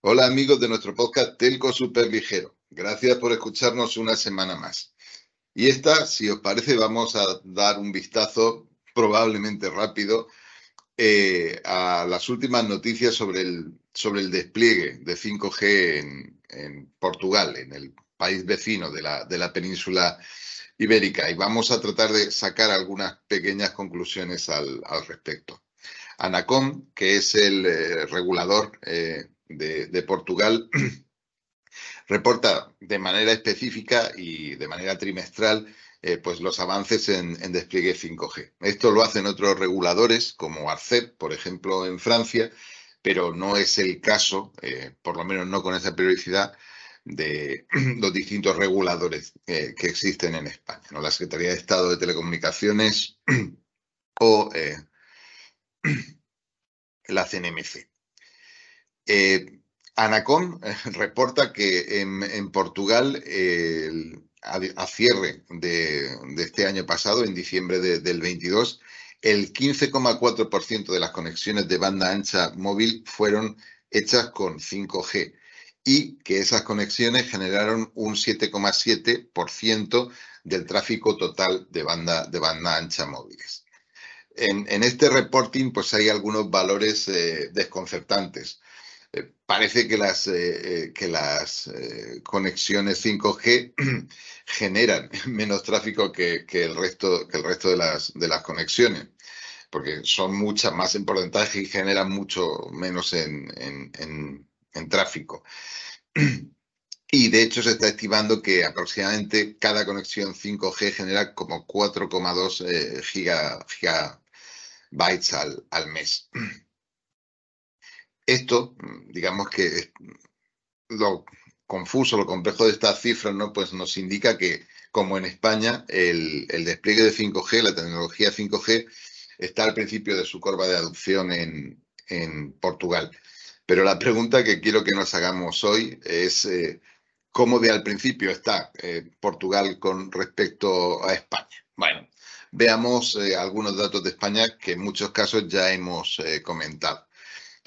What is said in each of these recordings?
Hola amigos de nuestro podcast Telco Super Ligero. Gracias por escucharnos una semana más. Y esta, si os parece, vamos a dar un vistazo probablemente rápido eh, a las últimas noticias sobre el, sobre el despliegue de 5G en, en Portugal, en el país vecino de la, de la península ibérica. Y vamos a tratar de sacar algunas pequeñas conclusiones al, al respecto. ANACOM, que es el eh, regulador eh, de, Portugal reporta de manera específica y de manera trimestral eh, pues los avances en, despliegue 5G. Esto lo hacen otros reguladores como ARCEP, por ejemplo, en Francia, pero no es el caso, eh, por lo menos no con esa periodicidad, de los distintos reguladores eh, que existen en España, ¿no? la Secretaría de Estado de Telecomunicaciones o la CNMC. Eh, Anacom eh, reporta que en, Portugal, a, cierre de, este año pasado, en diciembre del 22, el 15,4% de las conexiones de banda ancha móvil fueron hechas con 5G y que esas conexiones generaron un 7,7% del tráfico total de banda, ancha móviles. En, este reporting pues hay algunos valores eh, desconcertantes. Eh, parece que las, eh, eh, que las conexiones 5G generan menos tráfico que, el resto, que el resto de, las, de las conexiones, porque son muchas más en porcentaje y generan mucho menos en, en tráfico. Y de hecho se está estimando que aproximadamente cada conexión 5G genera como 4,2 gigabytes al, al mes. Esto, digamos que lo confuso, lo complejo de estas cifras, ¿no? Pues nos indica que, como en España, el, despliegue de 5G, la tecnología 5G, está al principio de su curva de adopción en, Portugal. Pero la pregunta que quiero que nos hagamos hoy es eh, cómo de al principio está eh, Portugal con respecto a España. Bueno, veamos eh, algunos datos de España que en muchos casos ya hemos comentado.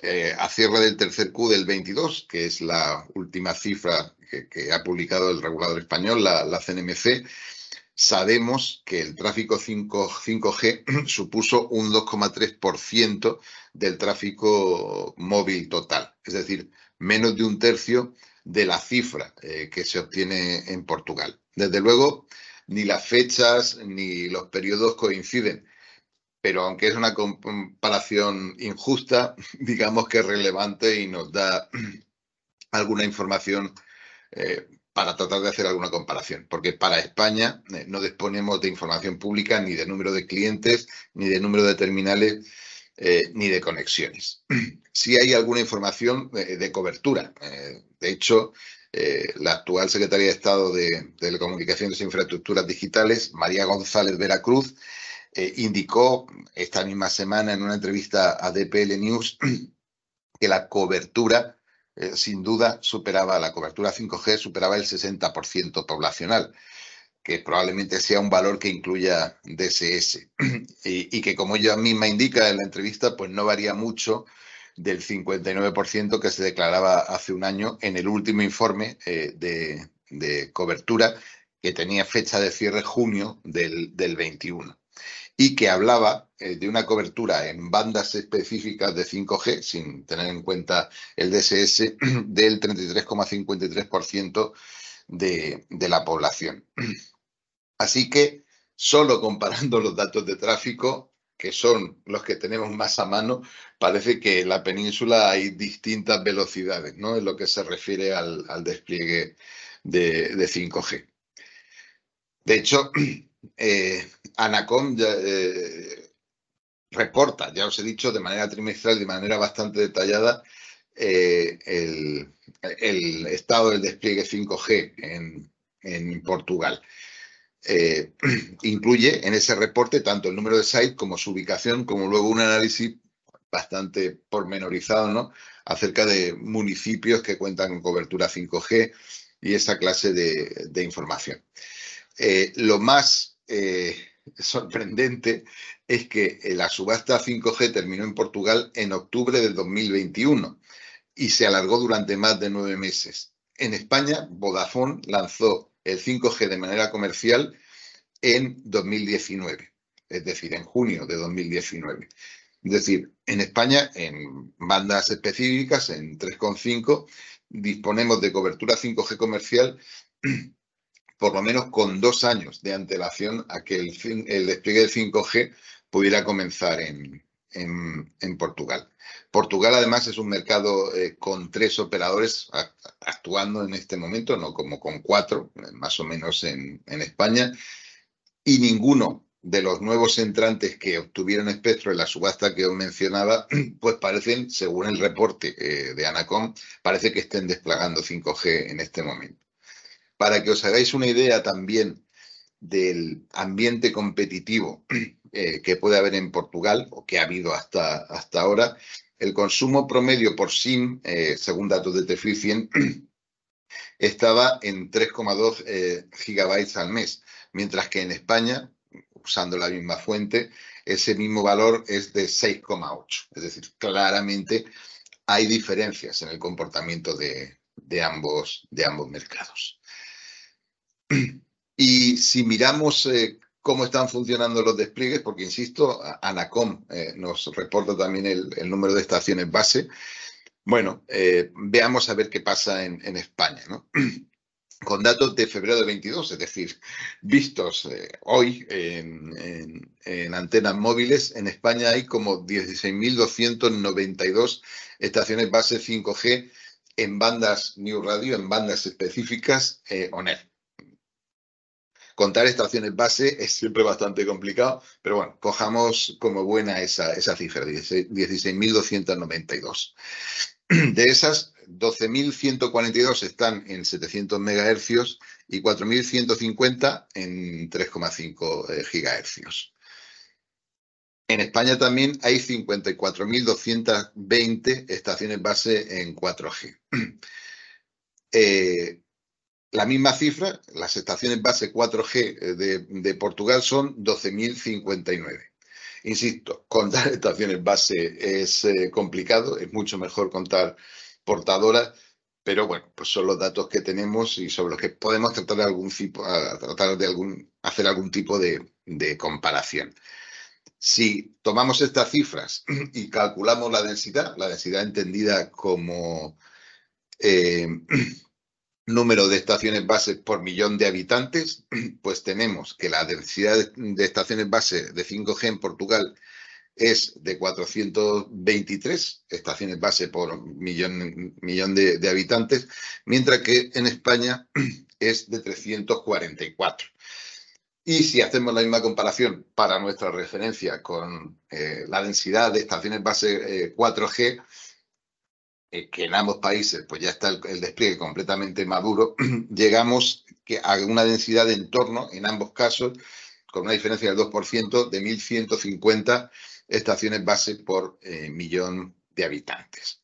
Eh, a cierre del tercer Q del 22, que es la última cifra que, ha publicado el regulador español, la, CNMC, sabemos que el tráfico 5, g supuso un 2,3% del tráfico móvil total, es decir, menos de un tercio de la cifra eh, que se obtiene en Portugal. Desde luego, ni las fechas ni los periodos coinciden, pero aunque es una comparación injusta, digamos que es relevante y nos da alguna información eh, para tratar de hacer alguna comparación, porque para España eh, no disponemos de información pública ni de número de clientes, ni de número de terminales, eh, ni de conexiones. Sí hay alguna información de cobertura. de hecho, la actual secretaria de Estado de Telecomunicaciones e Infraestructuras Digitales, María González Veracruz, eh, indicó esta misma semana en una entrevista a DPL News que la cobertura, eh, sin duda, superaba, la cobertura 5G superaba el 60% poblacional, que probablemente sea un valor que incluya DSS y, que, como ella misma indica en la entrevista, pues no varía mucho del 59% que se declaraba hace un año en el último informe eh, de, cobertura que tenía fecha de cierre junio del, del 21 y que hablaba eh, de una cobertura en bandas específicas de 5G, sin tener en cuenta el DSS, del 33,53% de, de la población. Así que, solo comparando los datos de tráfico, que son los que tenemos más a mano, parece que en la península hay distintas velocidades, ¿no? En lo que se refiere al, despliegue de, de 5G. De hecho, eh, Anacom eh, reporta, ya os he dicho, de manera trimestral, de manera bastante detallada, eh, el, estado del despliegue 5G en, Portugal. Incluye en ese reporte tanto el número de sites como su ubicación, como luego un análisis bastante pormenorizado ¿no? acerca de municipios que cuentan con cobertura 5G y esa clase de, información. Lo más sorprendente es que la subasta 5G terminó en Portugal en octubre del 2021 y se alargó durante más de nueve meses. En España, Vodafone lanzó el 5G de manera comercial en 2019, es decir, en junio de 2019. Es decir, en España, en bandas específicas, en 3,5, disponemos de cobertura 5G comercial por lo menos con dos años de antelación a que el, despliegue del 5G pudiera comenzar en, en, Portugal. Portugal además es un mercado eh, con tres operadores actuando en este momento, no como con cuatro, eh, más o menos en, España, y ninguno de los nuevos entrantes que obtuvieron espectro en la subasta que os mencionaba, pues parecen, según el reporte eh, de Anacom, parece que estén desplegando 5G en este momento. Para que os hagáis una idea también del ambiente competitivo eh, que puede haber en Portugal o que ha habido hasta, hasta ahora, el consumo promedio por SIM, eh, según datos de Teficien, estaba en 3,2 eh, gigabytes al mes, mientras que en España, usando la misma fuente, ese mismo valor es de 6,8. Es decir, claramente hay diferencias en el comportamiento de, de ambos, de ambos mercados. Y si miramos eh, cómo están funcionando los despliegues, porque insisto, ANACOM eh, nos reporta también el, número de estaciones base. Bueno, eh, veamos a ver qué pasa en, España, ¿no? Con datos de febrero de 22, es decir, vistos hoy en, en, antenas móviles, en España hay como 16.292 estaciones base 5G en bandas New Radio, en bandas específicas ONER. Contar estaciones base es siempre bastante complicado, pero bueno, cojamos como buena esa, cifra, 16.292. De esas, 12.142 están en 700 MHz y 4.150 en 3,5 eh, GHz. En España también hay 54.220 estaciones base en 4G. Eh, la misma cifra, las estaciones base 4G eh, de, Portugal son 12.059. Insisto, contar estaciones base es eh, complicado, es mucho mejor contar portadoras, pero bueno, pues son los datos que tenemos y sobre los que podemos tratar de algún tipo, tratar de algún, hacer algún tipo de, comparación. Si tomamos estas cifras y calculamos la densidad, la densidad entendida como eh, número de estaciones base por millón de habitantes, pues tenemos que la densidad de estaciones base de 5G en Portugal es de 423 estaciones base por millón, millón de, habitantes, mientras que en España es de 344. Y si hacemos la misma comparación para nuestra referencia con eh, la densidad de estaciones base 4G, eh, que en ambos países pues ya está el, despliegue completamente maduro, llegamos a una densidad de entorno, en ambos casos, con una diferencia del 2%, de 1.150 estaciones base por eh, millón de habitantes.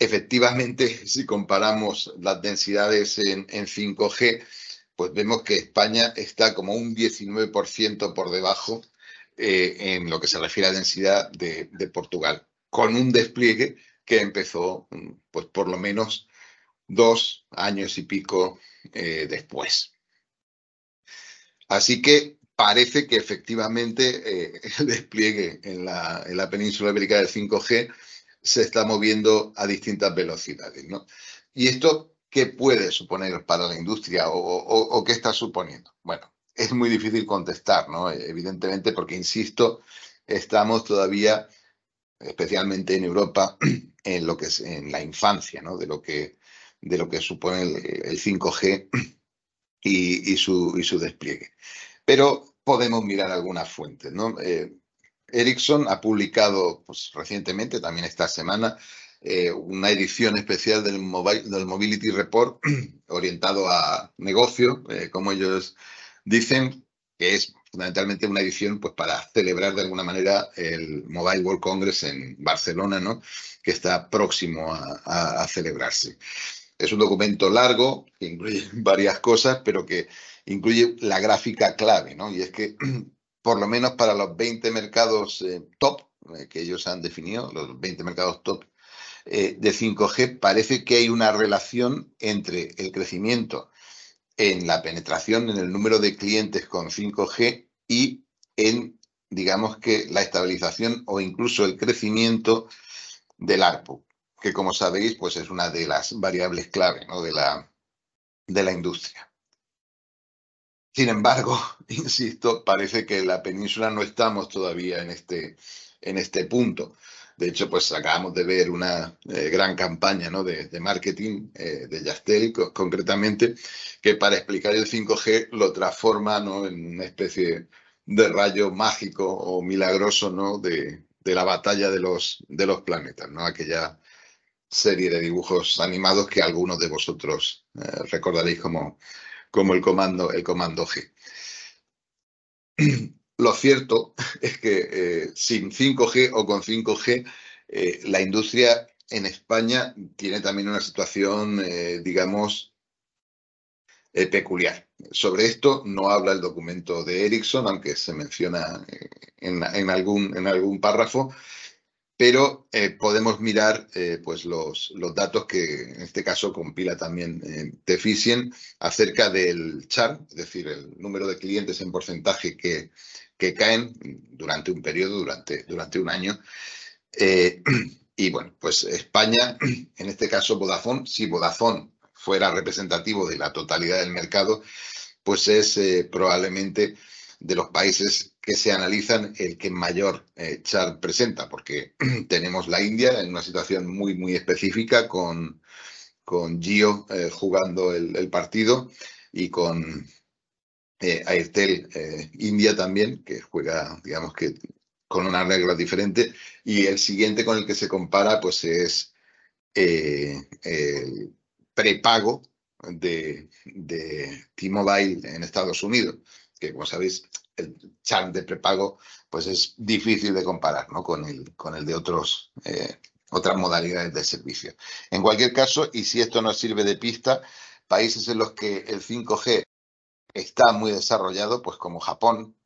Efectivamente, si comparamos las densidades en, 5G, pues vemos que España está como un 19% por debajo eh, en lo que se refiere a densidad de, de Portugal, con un despliegue que empezó mm, pues por lo menos dos años y pico eh, después. Así que parece que efectivamente eh, el despliegue en la, en la, península ibérica del 5G se está moviendo a distintas velocidades. ¿no? ¿Y esto qué puede suponer para la industria o, o qué está suponiendo? Bueno, es muy difícil contestar, ¿no? evidentemente, porque, insisto, estamos todavía especialmente en Europa, en lo que es en la infancia, ¿no? De lo que, de lo que supone el, 5G y, su, y, su, despliegue. Pero podemos mirar algunas fuentes, ¿no? Eh, Ericsson ha publicado pues, recientemente, también esta semana, eh, una edición especial del, del Mobility Report orientado a negocio, eh, como ellos dicen, que es fundamentalmente una edición pues, para celebrar de alguna manera el Mobile World Congress en Barcelona, ¿no? que está próximo a, celebrarse. Es un documento largo que incluye varias cosas, pero que incluye la gráfica clave, ¿no? Y es que, por lo menos para los 20 mercados eh, top eh, que ellos han definido, los 20 mercados top eh, de 5G, parece que hay una relación entre el crecimiento en la penetración, en el número de clientes con 5G y en, digamos que, la estabilización o incluso el crecimiento del ARPU, que como sabéis, pues es una de las variables clave de, la, de la industria. Sin embargo, insisto, parece que en la península no estamos todavía en este, en este punto. De hecho, pues acabamos de ver una eh, gran campaña ¿no? de, marketing eh, de Yastel, concretamente, que para explicar el 5G lo transforma ¿no? en una especie de rayo mágico o milagroso ¿no? de, de la batalla de los, de los planetas, ¿no? aquella serie de dibujos animados que algunos de vosotros eh, recordaréis como, como el, comando, el comando G. Lo cierto es que eh, sin 5G o con 5G, eh, la industria en España tiene también una situación, eh, digamos, peculiar. Sobre esto no habla el documento de Ericsson, aunque se menciona en, algún, párrafo, pero podemos mirar pues los, datos que en este caso compila también eh, acerca del char, es decir, el número de clientes en porcentaje que que caen durante un periodo, durante, durante un año. Eh, y bueno, pues España, en este caso Vodafone, si Vodafone fuera representativo de la totalidad del mercado, pues es eh, probablemente de los países que se analizan el que mayor eh, char presenta, porque tenemos la India en una situación muy, muy específica con, con Gio jugando el, partido y con eh, Airtel eh, India también, que juega, digamos que con una regla diferente, y el siguiente con el que se compara, pues es eh, el prepago de, de T-Mobile en Estados Unidos, que como sabéis, el chart de prepago pues es difícil de comparar ¿no? con, el, con el de otros, otras modalidades de servicio. En cualquier caso, y si esto nos sirve de pista, países en los que el 5G está muy desarrollado, pues como Japón,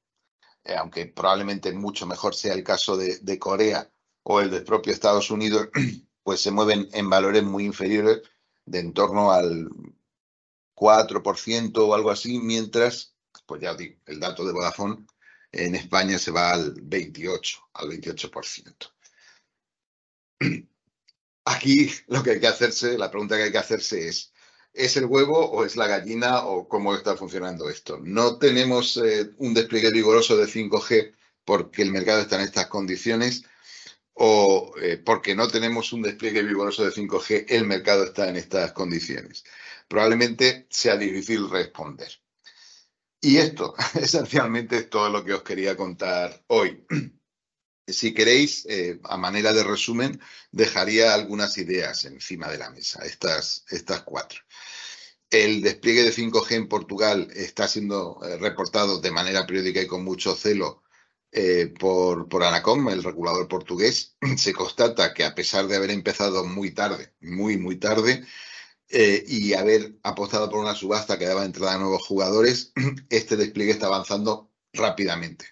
eh, aunque probablemente mucho mejor sea el caso de, Corea o el del propio Estados Unidos, pues se mueven en valores muy inferiores, de en torno al 4% o algo así, mientras, pues ya digo, el dato de Vodafone en España se va al 28, al 28%. Aquí lo que hay que hacerse, la pregunta que hay que hacerse es, ¿Es el huevo o es la gallina o cómo está funcionando esto? No tenemos eh, un despliegue vigoroso de 5G porque el mercado está en estas condiciones o eh, porque no tenemos un despliegue vigoroso de 5G, el mercado está en estas condiciones. Probablemente sea difícil responder. Y esto esencialmente es todo lo que os quería contar hoy. Si queréis, eh, a manera de resumen, dejaría algunas ideas encima de la mesa, estas, estas cuatro. El despliegue de 5G en Portugal está siendo eh, reportado de manera periódica y con mucho celo eh, por, por, Anacom, el regulador portugués. Se constata que a pesar de haber empezado muy tarde, muy, muy tarde, y haber apostado por una subasta que daba entrada a nuevos jugadores, este despliegue está avanzando rápidamente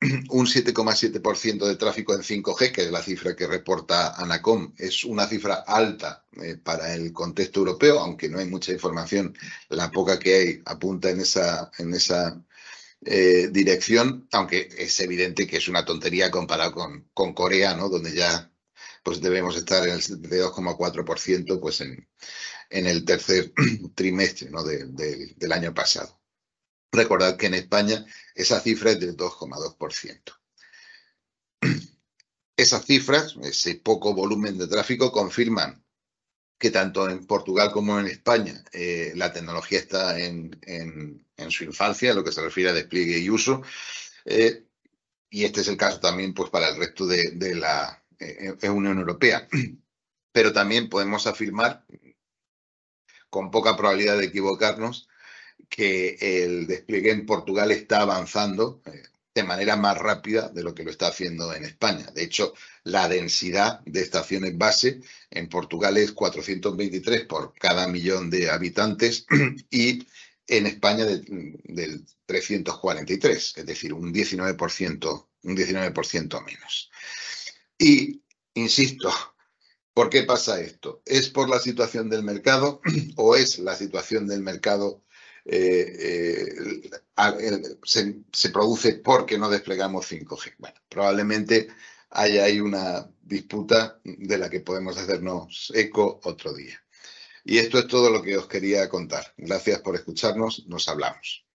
un 7,7% de tráfico en 5G, que es la cifra que reporta Anacom, es una cifra alta eh, para el contexto europeo, aunque no hay mucha información, la poca que hay apunta en esa, en esa eh, dirección, aunque es evidente que es una tontería comparado con, con Corea, ¿no? donde ya pues debemos estar en el 72,4% pues en, en el tercer trimestre ¿no? del año pasado. Recordad que en España esa cifra es del 2,2%. Esas cifras, ese poco volumen de tráfico, confirman que tanto en Portugal como en España eh, la tecnología está en, su infancia, en lo que se refiere a despliegue y uso. Eh, y este es el caso también pues, para el resto de, la, en Unión Europea. Pero también podemos afirmar, con poca probabilidad de equivocarnos, que el despliegue en Portugal está avanzando eh, de manera más rápida de lo que lo está haciendo en España. De hecho, la densidad de estaciones base en Portugal es 423 por cada millón de habitantes y en España del 343, es decir, un 19%, un 19% menos. Y, insisto, ¿por qué pasa esto? ¿Es por la situación del mercado o es la situación del mercado eh, eh, se, produce porque no desplegamos 5G. Bueno, probablemente haya ahí una disputa de la que podemos hacernos eco otro día. Y esto es todo lo que os quería contar. Gracias por escucharnos. Nos hablamos.